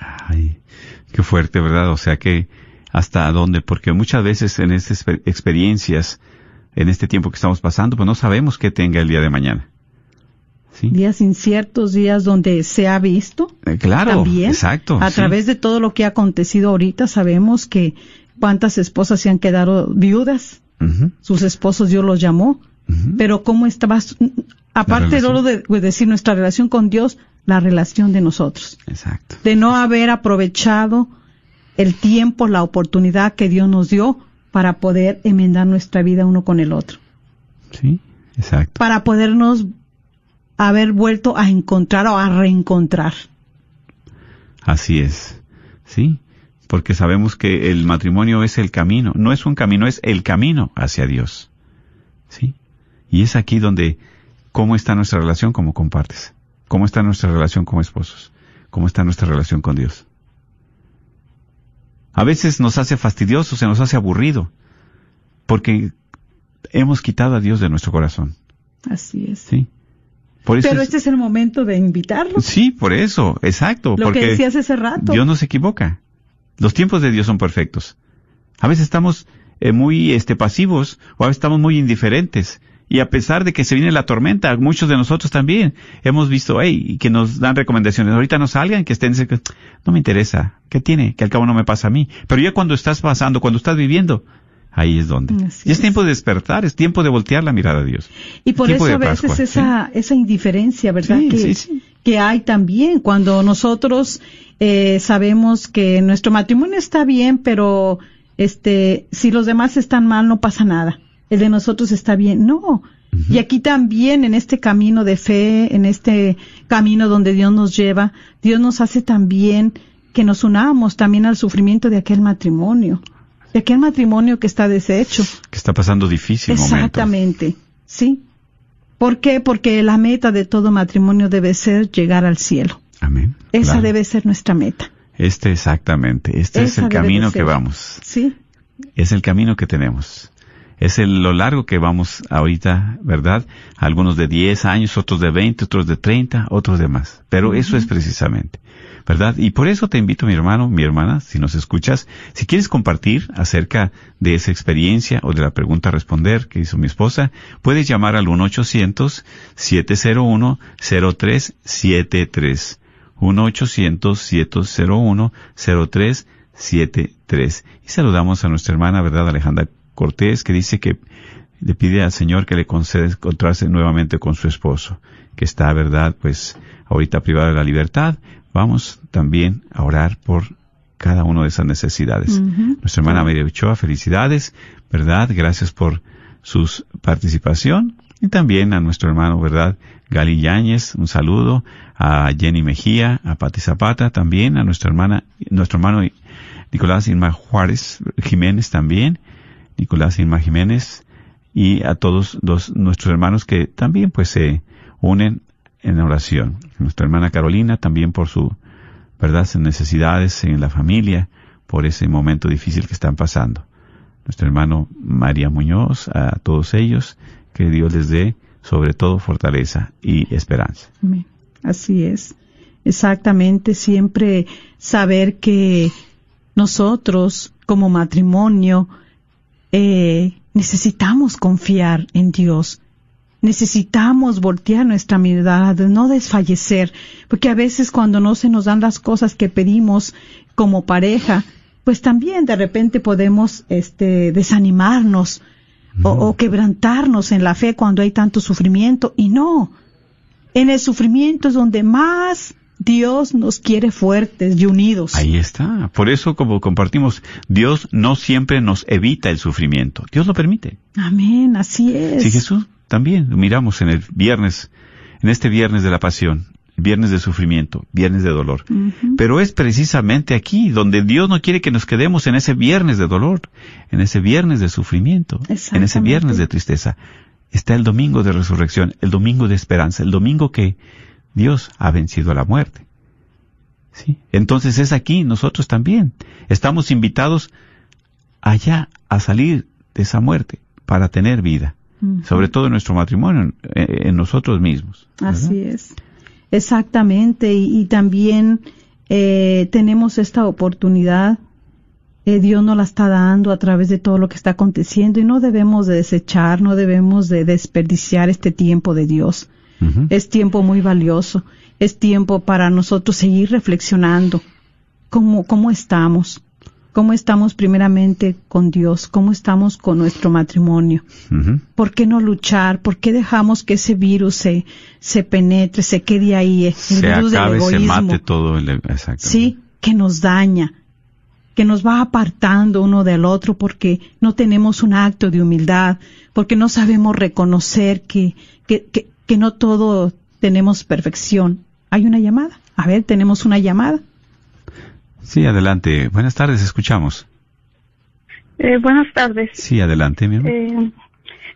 Ay, qué fuerte, ¿verdad? O sea que hasta dónde, porque muchas veces en estas exper- experiencias, en este tiempo que estamos pasando, pues no sabemos qué tenga el día de mañana. ¿Sí? Días inciertos, días donde se ha visto Eh, claro, también. exacto. A sí. través de todo lo que ha acontecido ahorita sabemos que cuántas esposas se han quedado viudas, sus esposos Dios los llamó, pero cómo estabas, aparte de lo de, de decir nuestra relación con Dios, la relación de nosotros, Exacto. de no haber aprovechado el tiempo, la oportunidad que Dios nos dio para poder enmendar nuestra vida uno con el otro, Sí, exacto. para podernos haber vuelto a encontrar o a reencontrar. Así es. Sí, porque sabemos que el matrimonio es el camino, no es un camino, es el camino hacia Dios. Sí. Y es aquí donde cómo está nuestra relación como compartes. ¿Cómo está nuestra relación como esposos? ¿Cómo está nuestra relación con Dios? A veces nos hace fastidioso, se nos hace aburrido, porque hemos quitado a Dios de nuestro corazón. Así es. ¿sí? Por eso Pero es- este es el momento de invitarlos. Sí, por eso, exacto. Lo porque que decías hace rato. Dios no se equivoca. Los tiempos de Dios son perfectos. A veces estamos eh, muy este, pasivos o a veces estamos muy indiferentes. Y a pesar de que se viene la tormenta, muchos de nosotros también hemos visto ahí y que nos dan recomendaciones. Ahorita no salgan, que estén. No me interesa. ¿Qué tiene? Que al cabo no me pasa a mí. Pero ya cuando estás pasando, cuando estás viviendo, ahí es donde. Así y es, es. tiempo de despertar, es tiempo de voltear la mirada a Dios. Y por eso a veces Pascua, esa, esa indiferencia, ¿verdad? Sí, que, sí, sí. que hay también cuando nosotros eh, sabemos que nuestro matrimonio está bien, pero este, si los demás están mal, no pasa nada. El de nosotros está bien. No. Y aquí también, en este camino de fe, en este camino donde Dios nos lleva, Dios nos hace también que nos unamos también al sufrimiento de aquel matrimonio, de aquel matrimonio que está deshecho. Que está pasando difícil momento. Exactamente, sí. ¿Por qué? Porque la meta de todo matrimonio debe ser llegar al cielo. Amén. Esa Claro. debe ser nuestra meta. Este exactamente, este es el camino que vamos, Sí, es el camino que tenemos. Es el, lo largo que vamos ahorita, ¿verdad? Algunos de 10 años, otros de 20, otros de 30, otros de más. Pero eso es precisamente, ¿verdad? Y por eso te invito, mi hermano, mi hermana, si nos escuchas, si quieres compartir acerca de esa experiencia o de la pregunta a responder que hizo mi esposa, puedes llamar al 1-800-701-0373. 1-800-701-0373. Y saludamos a nuestra hermana, ¿verdad? Alejandra Cortés, que dice que le pide al Señor que le conceda encontrarse nuevamente con su esposo, que está, ¿verdad? Pues ahorita privado de la libertad. Vamos también a orar por cada una de esas necesidades. Nuestra hermana María Ochoa, felicidades, ¿verdad? Gracias por su participación. Y también a nuestro hermano, ¿verdad? Gali Yáñez, un saludo. A Jenny Mejía, a Pati Zapata también, a nuestra hermana, nuestro hermano Nicolás Irma Juárez Jiménez también, Nicolás Irma Jiménez, y a todos los, nuestros hermanos que también pues se unen en oración. Nuestra hermana Carolina también por su, ¿verdad?, sus necesidades en la familia, por ese momento difícil que están pasando. Nuestro hermano María Muñoz, a todos ellos, que Dios les dé sobre todo fortaleza y esperanza. Así es. Exactamente, siempre saber que nosotros como matrimonio eh, necesitamos confiar en Dios. Necesitamos voltear nuestra mirada, no desfallecer, porque a veces cuando no se nos dan las cosas que pedimos como pareja, pues también de repente podemos este, desanimarnos o, o quebrantarnos en la fe cuando hay tanto sufrimiento. Y no, en el sufrimiento es donde más Dios nos quiere fuertes y unidos. Ahí está. Por eso, como compartimos, Dios no siempre nos evita el sufrimiento. Dios lo permite. Amén, así es. Sí, Jesús también lo miramos en el viernes, en este viernes de la pasión, viernes de sufrimiento, viernes de dolor. Pero es precisamente aquí donde Dios no quiere que nos quedemos en ese viernes de dolor, en ese viernes de sufrimiento, en ese viernes de tristeza. Está el domingo de resurrección, el domingo de esperanza, el domingo que Dios ha vencido a la muerte. ¿Sí? Entonces es aquí nosotros también. Estamos invitados allá a salir de esa muerte para tener vida, Sobre todo en nuestro matrimonio, en, en nosotros mismos. ¿verdad? Así es. Exactamente. Y, y también eh, tenemos esta oportunidad. eh, Dios nos la está dando a través de todo lo que está aconteciendo y no debemos de desechar, no debemos de desperdiciar este tiempo de Dios. Es tiempo muy valioso. Es tiempo para nosotros seguir reflexionando cómo, cómo estamos, cómo estamos primeramente con Dios, cómo estamos con nuestro matrimonio. ¿Por qué no luchar? ¿Por qué dejamos que ese virus se, se penetre, se quede ahí? El se virus del acabe, se egoísmo. mate todo el. Sí, que nos daña, que nos va apartando uno del otro porque no tenemos un acto de humildad, porque no sabemos reconocer que, que, que, que no todo tenemos perfección. Hay una llamada. A ver, tenemos una llamada. Sí, adelante. Buenas tardes, escuchamos. Eh, buenas tardes. Sí, adelante, mi amor. Eh,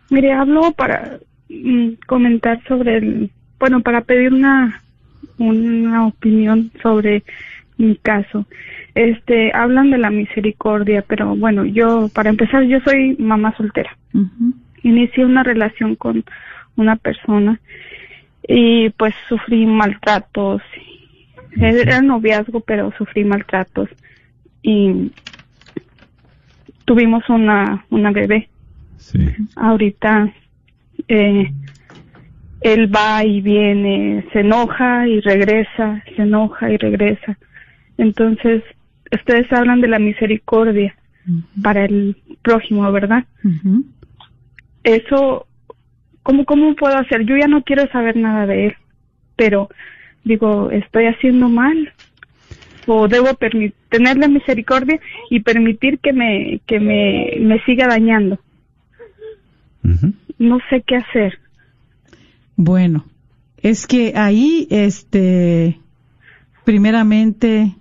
mire, hablo para mm, comentar sobre el, bueno, para pedir una, una opinión sobre mi caso. Este, hablan de la misericordia, pero bueno, yo, para empezar, yo soy mamá soltera. Inicié una relación con una persona y pues sufrí maltratos. Era noviazgo, pero sufrí maltratos y tuvimos una, una bebé. Sí. Ahorita eh, él va y viene, se enoja y regresa, se enoja y regresa. Entonces, ustedes hablan de la misericordia para el prójimo, ¿verdad? Eso, ¿cómo, ¿cómo puedo hacer? Yo ya no quiero saber nada de él, pero digo, estoy haciendo mal o debo permi- tenerle misericordia y permitir que me que me, me siga dañando. No sé qué hacer. Bueno, es que ahí, este, primeramente,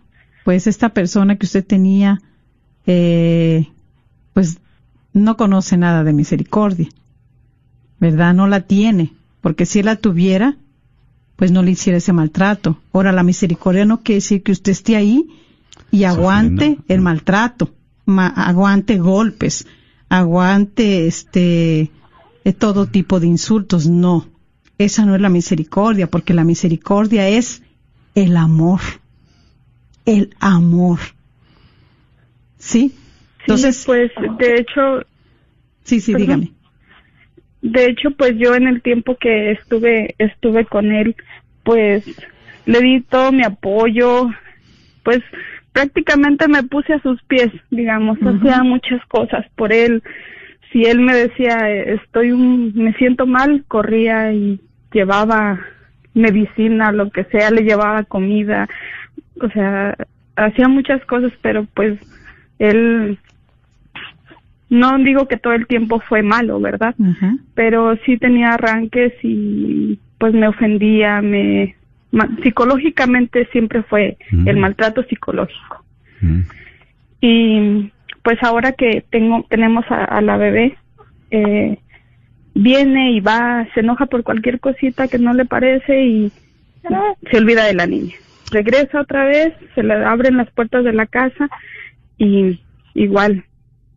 pues esta persona que usted tenía, eh, pues no conoce nada de misericordia, ¿verdad? No la tiene, porque si él la tuviera, pues no le hiciera ese maltrato. Ahora, la misericordia no quiere decir que usted esté ahí y aguante Sufriendo. el maltrato, ma- aguante golpes, aguante este eh, todo tipo de insultos. No, esa no es la misericordia, porque la misericordia es el amor, el amor. ¿Sí? Entonces, sí, pues de hecho, sí, sí, perdón. dígame. De hecho, pues yo en el tiempo que estuve estuve con él, pues le di todo mi apoyo, pues prácticamente me puse a sus pies, digamos, hacía muchas cosas por él. Si él me decía, estoy un, me siento mal, corría y llevaba medicina, lo que sea, le llevaba comida, o sea, hacía muchas cosas, pero pues él, no digo que todo el tiempo fue malo, ¿verdad? Pero sí tenía arranques y pues me ofendía, me ma- psicológicamente siempre fue Mm. el maltrato psicológico. Mm. Y pues ahora que tengo tenemos a, a la bebé eh, viene y va, se enoja por cualquier cosita que no le parece y se olvida de la niña. Regresa otra vez, se le abren las puertas de la casa y igual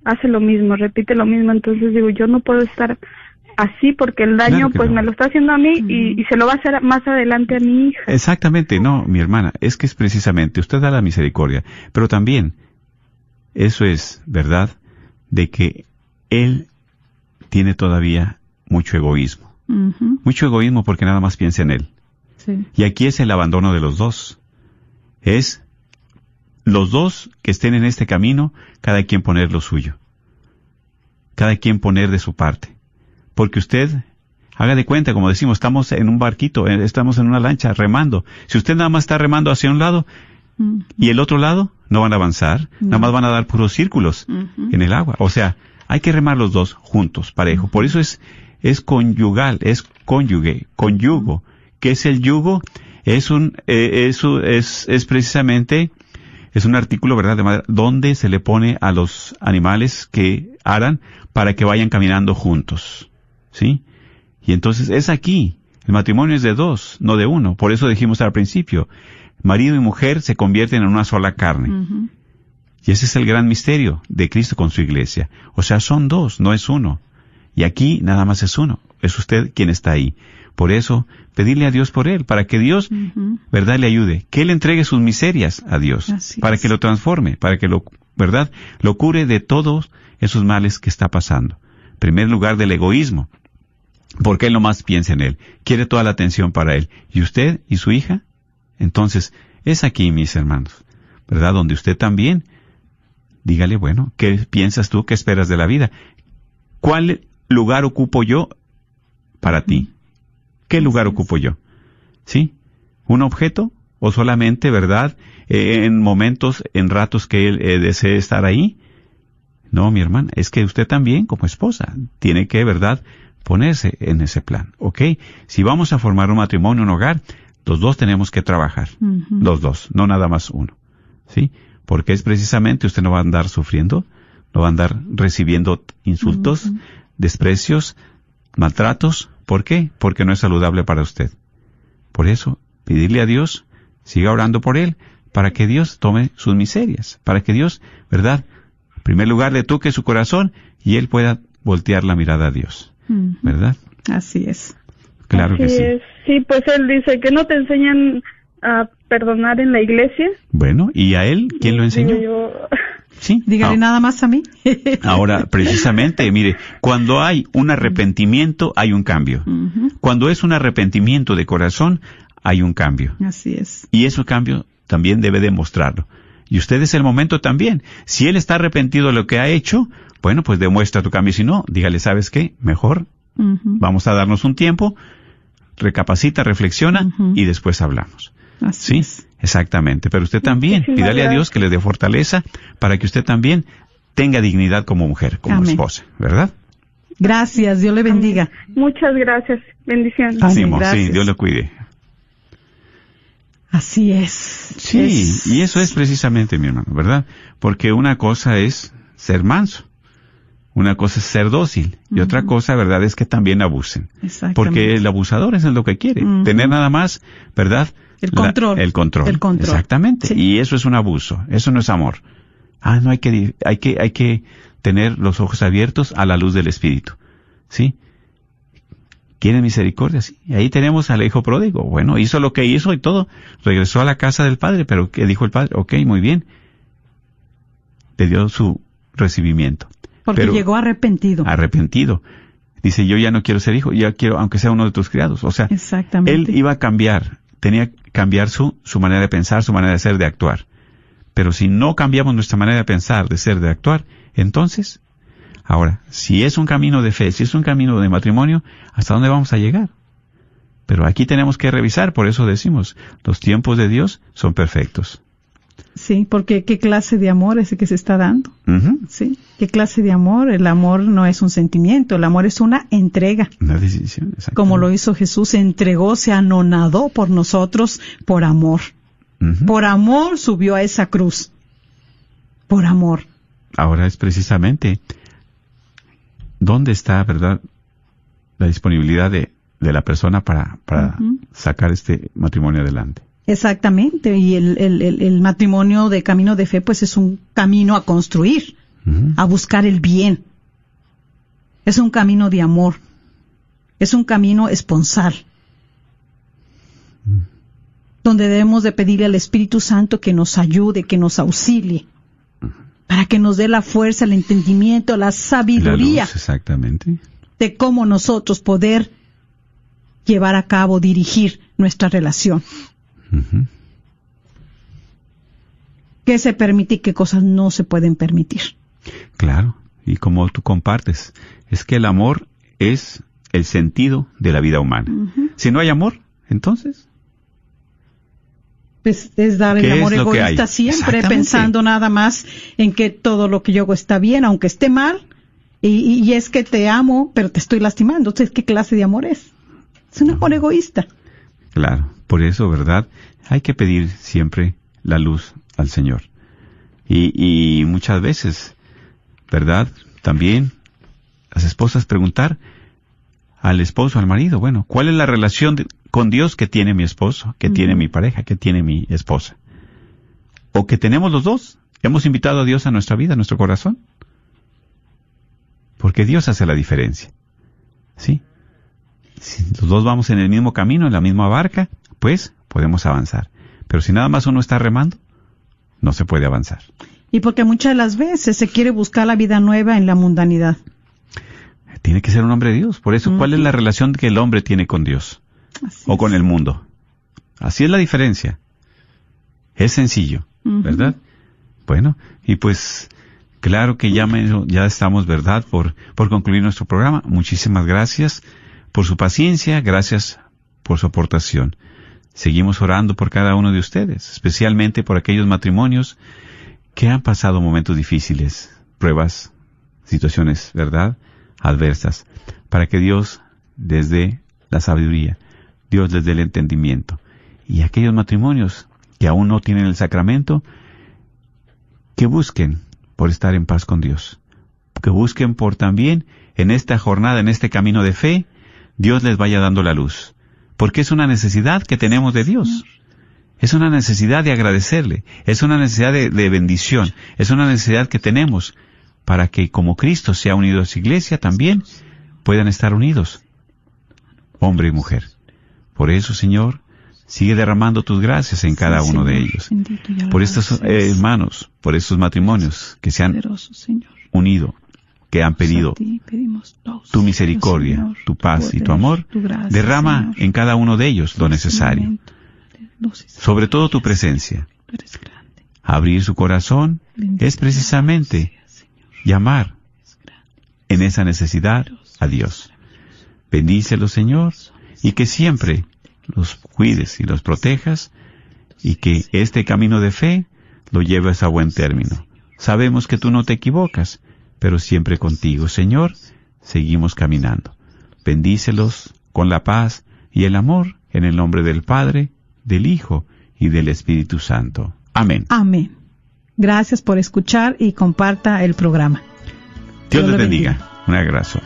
hace lo mismo, repite lo mismo. Entonces digo, yo no puedo estar así porque el daño Claro pues no. me lo está haciendo a mí y, y se lo va a hacer más adelante a mi hija. Exactamente, no, mi hermana, es que es precisamente, usted da la misericordia, pero también eso es verdad de que él tiene todavía mucho egoísmo, mucho egoísmo porque nada más piensa en él. sí. Y aquí es el abandono de los dos. Es los dos que estén en este camino, cada quien poner lo suyo. Cada quien poner de su parte. Porque usted, haga de cuenta, como decimos, estamos en un barquito, eh, estamos en una lancha remando. Si usted nada más está remando hacia un lado Mm, y el otro lado, no van a avanzar, nada más van a dar puros círculos ujú. en el agua. O sea, hay que remar los dos juntos, parejo. Por eso es, es conyugal, es cónyuge, conyugo. ¿Qué es el yugo? Es un, eh, es, un- es, es precisamente, es un artículo, ¿verdad?, de madera, donde se le pone a los animales que aran para que vayan caminando juntos. ¿Sí? Y entonces es aquí. El matrimonio es de dos, no de uno. Por eso dijimos al principio, marido y mujer se convierten en una sola carne. Y ese es el gran misterio de Cristo con su iglesia. O sea, son dos, no es uno. Y aquí nada más es uno. Es usted quien está ahí. Por eso, pedirle a Dios por él, para que Dios. ¿verdad?, le ayude. Que él entregue sus miserias a Dios. Así para es. que lo transforme, para que lo, ¿verdad?, lo cure de todos esos males que está pasando. En primer lugar, del egoísmo. Porque él nomás piensa en él. Quiere toda la atención para él. ¿Y usted y su hija? Entonces, es aquí, mis hermanos, ¿verdad? Donde usted también, dígale, bueno, ¿qué piensas tú? ¿Qué esperas de la vida? ¿Cuál lugar ocupo yo para ti? ¿Qué lugar ocupo yo? ¿Sí? ¿Un objeto? ¿O solamente, verdad, eh, en momentos, en ratos que él eh, desee estar ahí? No, mi hermana, es que usted también, como esposa, tiene que, verdad, ponerse en ese plan, ¿ok? Si vamos a formar un matrimonio, un hogar, los dos tenemos que trabajar. Los dos, no nada más uno. ¿Sí? Porque es precisamente usted no va a andar sufriendo, no va a andar recibiendo insultos, desprecios, maltratos. ¿Por qué? Porque no es saludable para usted. Por eso, pedirle a Dios, siga orando por él, para que Dios tome sus miserias, para que Dios, ¿verdad? En primer lugar le toque su corazón y él pueda voltear la mirada a Dios. ¿verdad? Así es. Claro que Así sí. es. Sí, pues él dice que no te enseñan a perdonar en la iglesia. Bueno, ¿y a él quién lo enseñó? Yo, Sí. Dígale Ah, nada más a mí. Ahora, precisamente, mire, cuando hay un arrepentimiento, hay un cambio. Cuando es un arrepentimiento de corazón, hay un cambio. Así es. Y ese cambio también debe demostrarlo. Y usted es el momento también. Si él está arrepentido de lo que ha hecho, bueno, pues demuestra tu cambio. Si no, dígale, ¿sabes qué? Mejor vamos a darnos un tiempo, recapacita, reflexiona y después hablamos. Así Sí, es. Exactamente. Pero usted también, Muchísimas pídale a Dios gracias. que le dé fortaleza para que usted también tenga dignidad como mujer, como Amén. esposa, ¿verdad? Gracias, Dios le bendiga. muchas gracias. Bendiciones. Amén, Sí, mo, sí, gracias. Dios lo cuide. Así es. Sí, Es- y eso es precisamente, mi hermano, ¿verdad? Porque una cosa es ser manso, una cosa es ser dócil, y otra cosa, ¿verdad?, es que también abusen. Exactamente. Porque el abusador es lo que quiere, tener nada más, ¿verdad? El La- control. el control. El control. Exactamente. Sí. Y eso es un abuso, eso no es amor. Ah, no hay que, hay que, hay que tener los ojos abiertos a la luz del Espíritu. ¿Sí? ¿Quieren misericordia? Sí. Y ahí tenemos al hijo pródigo. Bueno, hizo lo que hizo y todo. Regresó a la casa del padre, pero ¿qué dijo el padre? Ok, muy bien. Le dio su recibimiento. Porque pero- llegó arrepentido. Arrepentido. Dice, yo ya no quiero ser hijo, ya quiero, aunque sea uno de tus criados. O sea, Exactamente. él iba a cambiar, tenía cambiar su, su manera de pensar, su manera de ser, de actuar. Pero si no cambiamos nuestra manera de pensar, de ser, de actuar, entonces, ahora, si es un camino de fe, si es un camino de matrimonio, ¿hasta dónde vamos a llegar? Pero aquí tenemos que revisar, por eso decimos, los tiempos de Dios son perfectos. Sí, porque qué clase de amor es el que se está dando. Sí, qué clase de amor. El amor no es un sentimiento, el amor es una entrega. Una decisión. Como lo hizo Jesús, se entregó, se anonadó por nosotros por amor. Por amor subió a esa cruz. Por amor. Ahora es precisamente dónde está, ¿verdad? La disponibilidad de, de la persona para, para sacar este matrimonio adelante. Exactamente. Y el, el, el, el matrimonio de camino de fe, pues es un camino a construir, A buscar el bien. Es un camino de amor. Es un camino esponsal. Donde debemos de pedirle al Espíritu Santo que nos ayude, que nos auxilie, para que nos dé la fuerza, el entendimiento, la La sabiduría luz, exactamente. de cómo nosotros poder llevar a cabo, dirigir nuestra relación. Ujú. ¿Qué se permite y qué cosas no se pueden permitir? Claro. Y como tú compartes, es que el amor es el sentido de la vida humana. Si no hay amor, entonces, Pues es dar el ¿Qué amor egoísta siempre, pensando nada más en que todo lo que yo hago está bien, aunque esté mal, y, y- y es que te amo, pero te estoy lastimando. Entonces, ¿qué clase de amor es? Es un amor egoísta. claro, por eso, ¿verdad? Hay que pedir siempre la luz al Señor. Y, y muchas veces, ¿verdad? También las esposas preguntar al esposo, al marido, bueno, ¿cuál es la relación de- con Dios que tiene mi esposo, que tiene mi pareja, que tiene mi esposa? O que tenemos los dos. ¿Hemos invitado a Dios a nuestra vida, a nuestro corazón? Porque Dios hace la diferencia. ¿Sí? Si los dos vamos en el mismo camino, en la misma barca, pues podemos avanzar. Pero si nada más uno está remando, no se puede avanzar. Y porque muchas de las veces se quiere buscar la vida nueva en la mundanidad. Tiene que ser un hombre de Dios. Por eso, ¿cuál es la relación que el hombre tiene con Dios Así o es. con el mundo? Así es la diferencia. Es sencillo. ¿verdad? Bueno, y pues claro que ya, me- ya estamos, ¿verdad?, por, por concluir nuestro programa. Muchísimas gracias por su paciencia, gracias por su aportación. Seguimos orando por cada uno de ustedes, especialmente por aquellos matrimonios que han pasado momentos difíciles, pruebas, situaciones, ¿verdad?, adversas, para que Dios les dé la sabiduría, Dios les dé el entendimiento. Y aquellos matrimonios que aún no tienen el sacramento, que busquen por estar en paz con Dios, que busquen por también en esta jornada, en este camino de fe, Dios les vaya dando la luz, porque es una necesidad que tenemos de Dios. Es una necesidad de agradecerle, es una necesidad de, de bendición, es una necesidad que tenemos para que como Cristo se ha unido a su iglesia también puedan estar unidos. hombre y mujer. Por eso, Señor, sigue derramando tus gracias en cada uno de ellos. Por estos eh, hermanos, por estos matrimonios que se han unido, que han pedido pedimos todos, tu misericordia, tu paz y tu amor, derrama en cada uno de ellos lo En necesario. Sobre todo tu presencia. Abrir su corazón es precisamente llamar en esa necesidad a Dios. Bendícelos, Señor, y que siempre los cuides y los protejas y que este camino de fe lo lleves a buen término. Sabemos que tú no te equivocas, pero siempre contigo, Señor, seguimos caminando. Bendícelos con la paz y el amor en el nombre del Padre, del Hijo y del Espíritu Santo. Amén. Amén. Gracias por escuchar y comparta el programa. Dios Dios les lo bendiga. bendiga. Un abrazo.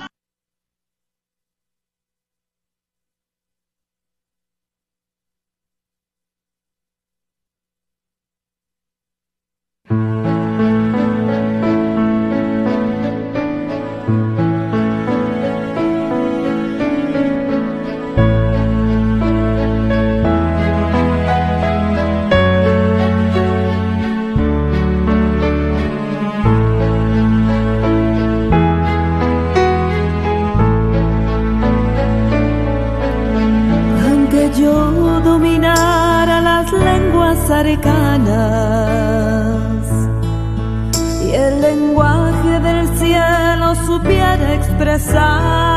Expresar,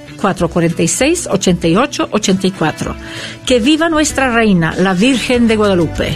446-8884. Que viva nuestra reina, la Virgen de Guadalupe.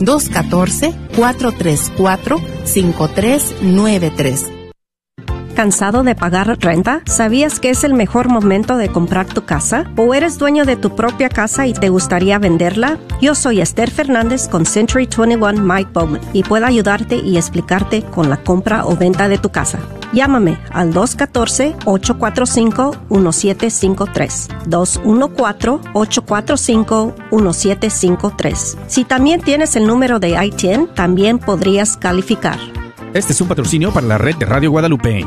214-434-5393. ¿Cansado de pagar renta? ¿Sabías que es el mejor momento de comprar tu casa? ¿O eres dueño de tu propia casa y te gustaría venderla? Yo soy Esther Fernández con Century 21 Mike Bowman y puedo ayudarte y explicarte con la compra o venta de tu casa. Llámame al 214-845-1753. 214-845-1753. Si también tienes el número de ITIN, también podrías calificar. Este es un patrocinio para la red de Radio Guadalupe.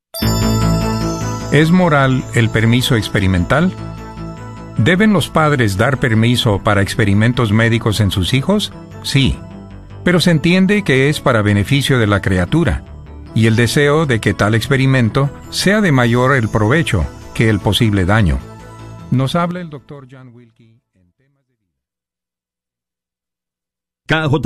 ¿Es moral el permiso experimental? ¿Deben los padres dar permiso para experimentos médicos en sus hijos? Sí, pero se entiende que es para beneficio de la criatura. y el deseo de que tal experimento sea de mayor el provecho que el posible daño. Nos habla el doctor John Wilkie. KJOR